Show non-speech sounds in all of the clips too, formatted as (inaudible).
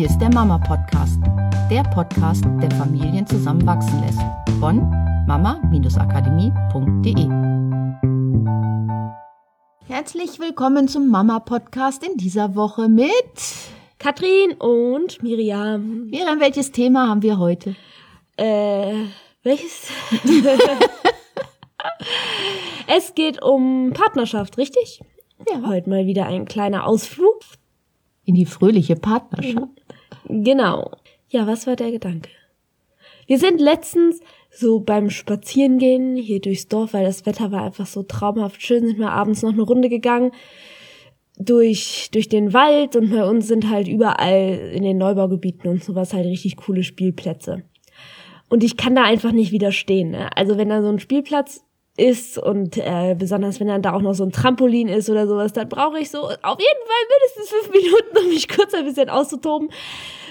Hier ist der Mama Podcast, der Podcast, der Familien zusammenwachsen lässt. Von mama-akademie.de. Herzlich willkommen zum Mama Podcast in dieser Woche mit Katrin und Miriam. Miriam, welches Thema haben wir heute? Äh, welches? (laughs) es geht um Partnerschaft, richtig? Ja. Heute mal wieder ein kleiner Ausflug. In die fröhliche Partnerschaft. Genau. Ja, was war der Gedanke? Wir sind letztens so beim Spazierengehen hier durchs Dorf, weil das Wetter war einfach so traumhaft schön, sind wir abends noch eine Runde gegangen durch, durch den Wald und bei uns sind halt überall in den Neubaugebieten und sowas halt richtig coole Spielplätze. Und ich kann da einfach nicht widerstehen. Ne? Also wenn da so ein Spielplatz ist und äh, besonders wenn dann da auch noch so ein Trampolin ist oder sowas, dann brauche ich so auf jeden Fall mindestens fünf Minuten, um mich kurz ein bisschen auszutoben,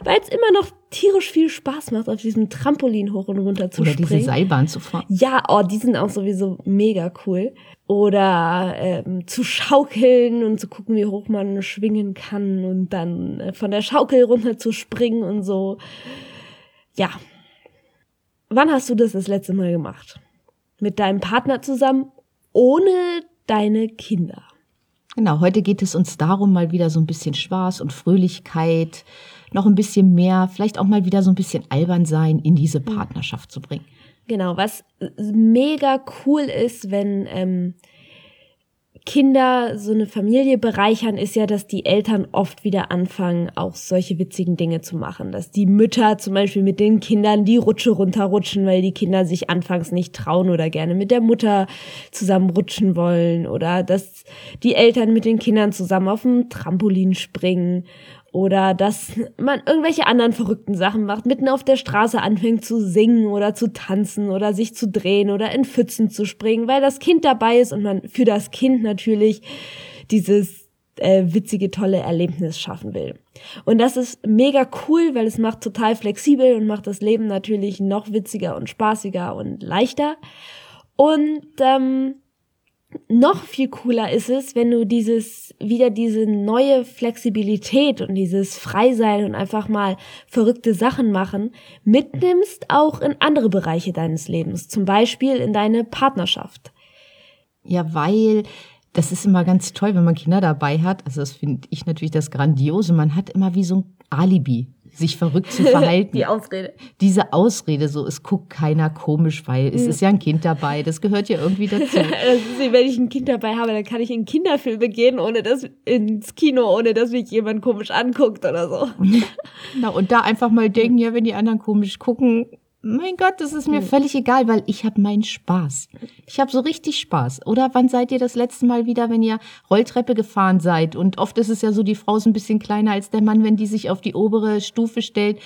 weil es immer noch tierisch viel Spaß macht, auf diesem Trampolin hoch und runter zu Oder springen. diese Seilbahn zu fahren. Ja, oh, die sind auch sowieso mega cool. Oder ähm, zu schaukeln und zu gucken, wie hoch man schwingen kann und dann äh, von der Schaukel runter zu springen und so. Ja. Wann hast du das das letzte Mal gemacht? Mit deinem Partner zusammen, ohne deine Kinder. Genau, heute geht es uns darum, mal wieder so ein bisschen Spaß und Fröhlichkeit, noch ein bisschen mehr, vielleicht auch mal wieder so ein bisschen albern sein in diese Partnerschaft zu bringen. Genau, was mega cool ist, wenn ähm, Kinder so eine Familie bereichern, ist ja, dass die Eltern oft wieder anfangen, auch solche witzigen Dinge zu machen. Dass die Mütter zum Beispiel mit den Kindern die Rutsche runterrutschen, weil die Kinder sich anfangs nicht trauen oder gerne mit der Mutter zusammen rutschen wollen. Oder dass die Eltern mit den Kindern zusammen auf dem Trampolin springen oder dass man irgendwelche anderen verrückten Sachen macht, mitten auf der Straße anfängt zu singen oder zu tanzen oder sich zu drehen oder in Pfützen zu springen, weil das Kind dabei ist und man für das Kind natürlich dieses äh, witzige, tolle Erlebnis schaffen will. Und das ist mega cool, weil es macht total flexibel und macht das Leben natürlich noch witziger und spaßiger und leichter. Und ähm, noch viel cooler ist es, wenn du dieses, wieder diese neue Flexibilität und dieses Freisein und einfach mal verrückte Sachen machen mitnimmst auch in andere Bereiche deines Lebens, zum Beispiel in deine Partnerschaft. Ja, weil das ist immer ganz toll, wenn man Kinder dabei hat. Also das finde ich natürlich das Grandiose. Man hat immer wie so ein Alibi sich verrückt zu (laughs) verhalten. Die Ausrede. Diese Ausrede, so, es guckt keiner komisch, weil es mhm. ist ja ein Kind dabei, das gehört ja irgendwie (laughs) dazu. wenn ich ein Kind dabei habe, dann kann ich in Kinderfilme gehen, ohne dass, ins Kino, ohne dass mich jemand komisch anguckt oder so. (laughs) Na, und da einfach mal denken, ja, wenn die anderen komisch gucken, mein Gott, das ist mir hm. völlig egal, weil ich habe meinen Spaß. Ich habe so richtig Spaß. Oder wann seid ihr das letzte Mal wieder, wenn ihr Rolltreppe gefahren seid? Und oft ist es ja so, die Frau ist ein bisschen kleiner als der Mann, wenn die sich auf die obere Stufe stellt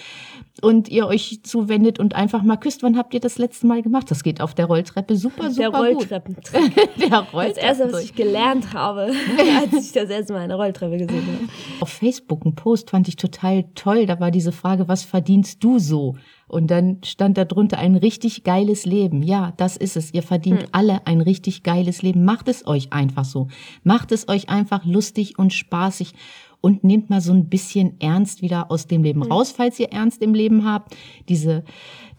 und ihr euch zuwendet und einfach mal küsst. Wann habt ihr das letzte Mal gemacht? Das geht auf der Rolltreppe super, super (laughs) der Rolltreppentrick. der Rolltreppen. Das erste, was ich gelernt habe, (laughs) als ich das erste Mal eine Rolltreppe gesehen habe. Auf Facebook ein Post fand ich total toll. Da war diese Frage, was verdienst du so? Und dann stand da drunter ein richtig geiles Leben. Ja, das ist es. Ihr verdient hm. alle ein richtig geiles Leben. Macht es euch einfach so. Macht es euch einfach lustig und spaßig und nehmt mal so ein bisschen Ernst wieder aus dem Leben hm. raus, falls ihr Ernst im Leben habt. Diese,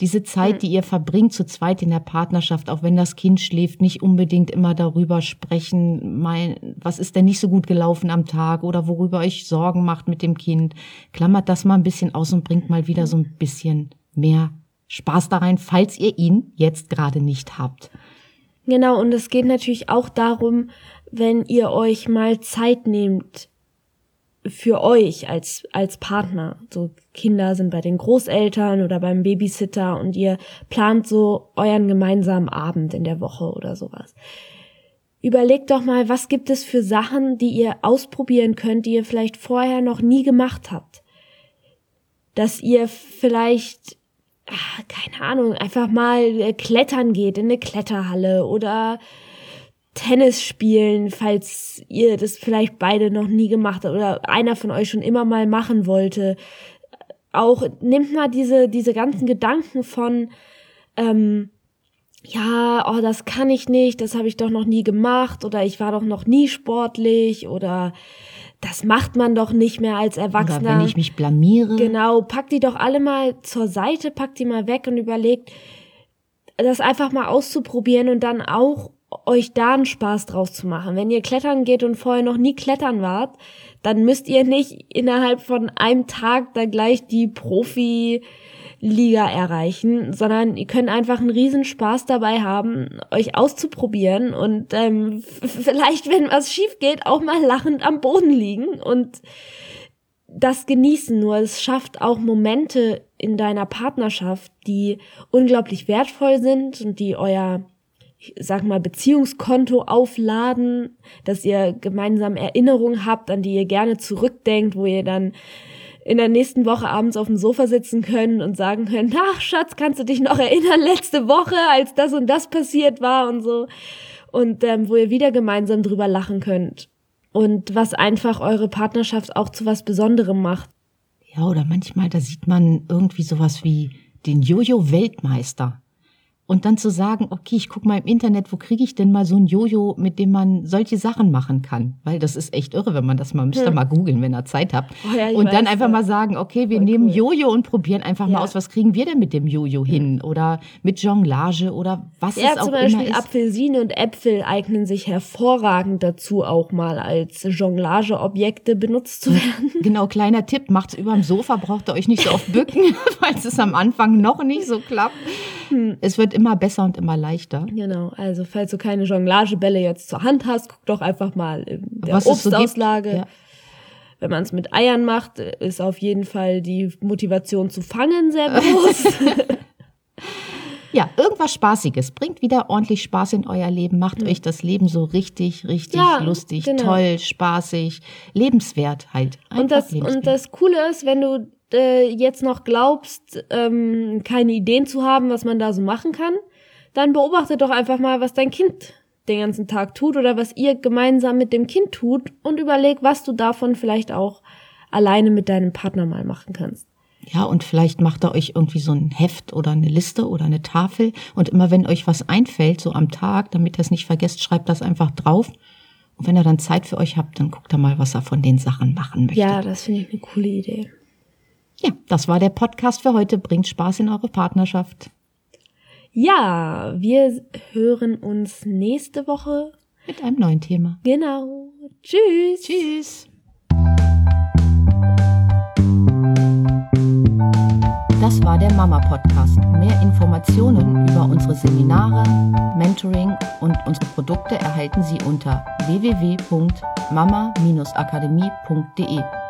diese Zeit, hm. die ihr verbringt zu zweit in der Partnerschaft, auch wenn das Kind schläft, nicht unbedingt immer darüber sprechen, mein, was ist denn nicht so gut gelaufen am Tag oder worüber euch Sorgen macht mit dem Kind. Klammert das mal ein bisschen aus und bringt mal wieder so ein bisschen mehr Spaß da rein, falls ihr ihn jetzt gerade nicht habt. Genau, und es geht natürlich auch darum, wenn ihr euch mal Zeit nehmt für euch als, als Partner. So Kinder sind bei den Großeltern oder beim Babysitter und ihr plant so euren gemeinsamen Abend in der Woche oder sowas. Überlegt doch mal, was gibt es für Sachen, die ihr ausprobieren könnt, die ihr vielleicht vorher noch nie gemacht habt. Dass ihr vielleicht ach, keine Ahnung, einfach mal äh, klettern geht in eine Kletterhalle oder Tennis spielen, falls ihr das vielleicht beide noch nie gemacht habt oder einer von euch schon immer mal machen wollte. Auch nehmt mal diese, diese ganzen Gedanken von, ähm, ja, oh, das kann ich nicht, das habe ich doch noch nie gemacht oder ich war doch noch nie sportlich oder das macht man doch nicht mehr als Erwachsener. Oder wenn ich mich blamiere. Genau, packt die doch alle mal zur Seite, packt die mal weg und überlegt, das einfach mal auszuprobieren und dann auch euch da einen Spaß draus zu machen. Wenn ihr klettern geht und vorher noch nie klettern wart, dann müsst ihr nicht innerhalb von einem Tag da gleich die Profi Liga erreichen, sondern ihr könnt einfach einen riesen Spaß dabei haben, euch auszuprobieren und ähm, (laughs) vielleicht, wenn was schief geht, auch mal lachend am Boden liegen und das genießen. Nur es schafft auch Momente in deiner Partnerschaft, die unglaublich wertvoll sind und die euer sag mal, Beziehungskonto aufladen, dass ihr gemeinsam Erinnerungen habt, an die ihr gerne zurückdenkt, wo ihr dann in der nächsten Woche abends auf dem Sofa sitzen können und sagen können, ach Schatz, kannst du dich noch erinnern, letzte Woche, als das und das passiert war und so. Und ähm, wo ihr wieder gemeinsam drüber lachen könnt. Und was einfach eure Partnerschaft auch zu was Besonderem macht. Ja, oder manchmal, da sieht man irgendwie sowas wie den Jojo-Weltmeister. Und dann zu sagen, okay, ich guck mal im Internet, wo kriege ich denn mal so ein Jojo, mit dem man solche Sachen machen kann? Weil das ist echt irre, wenn man das mal, müsst ihr hm. mal googeln, wenn ihr Zeit habt. Oh ja, und dann einfach mal sagen, okay, wir nehmen cool. Jojo und probieren einfach ja. mal aus, was kriegen wir denn mit dem Jojo hin? Oder mit Jonglage oder was ja, es auch immer ist. Ja, zum Beispiel Apfelsine und Äpfel eignen sich hervorragend dazu, auch mal als Jonglageobjekte benutzt zu werden. (laughs) Genau, kleiner Tipp, macht's überm Sofa, braucht ihr euch nicht so oft bücken, (laughs) falls es am Anfang noch nicht so klappt. Hm. Es wird immer besser und immer leichter. Genau, also falls du keine Jonglagebälle jetzt zur Hand hast, guck doch einfach mal in der Was Obstauslage. So ja. Wenn man es mit Eiern macht, ist auf jeden Fall die Motivation zu fangen sehr groß. (laughs) (laughs) ja, irgendwas Spaßiges. Bringt wieder ordentlich Spaß in euer Leben. Macht mhm. euch das Leben so richtig, richtig ja, lustig, genau. toll, spaßig, lebenswert halt. Einfach und das, und das Coole ist, wenn du äh, jetzt noch glaubst, ähm, keine Ideen zu haben, was man da so machen kann, dann beobachte doch einfach mal, was dein Kind den ganzen Tag tut oder was ihr gemeinsam mit dem Kind tut und überleg, was du davon vielleicht auch alleine mit deinem Partner mal machen kannst. Ja, und vielleicht macht ihr euch irgendwie so ein Heft oder eine Liste oder eine Tafel und immer wenn euch was einfällt, so am Tag, damit ihr es nicht vergesst, schreibt das einfach drauf. Und wenn ihr dann Zeit für euch habt, dann guckt ihr mal, was er von den Sachen machen möchte. Ja, das finde ich eine coole Idee. Ja, das war der Podcast für heute. Bringt Spaß in eure Partnerschaft. Ja, wir hören uns nächste Woche mit einem neuen Thema. Genau. Tschüss. Tschüss. Das war der Mama Podcast. Mehr Informationen über unsere Seminare, Mentoring und unsere Produkte erhalten Sie unter www.mama-akademie.de.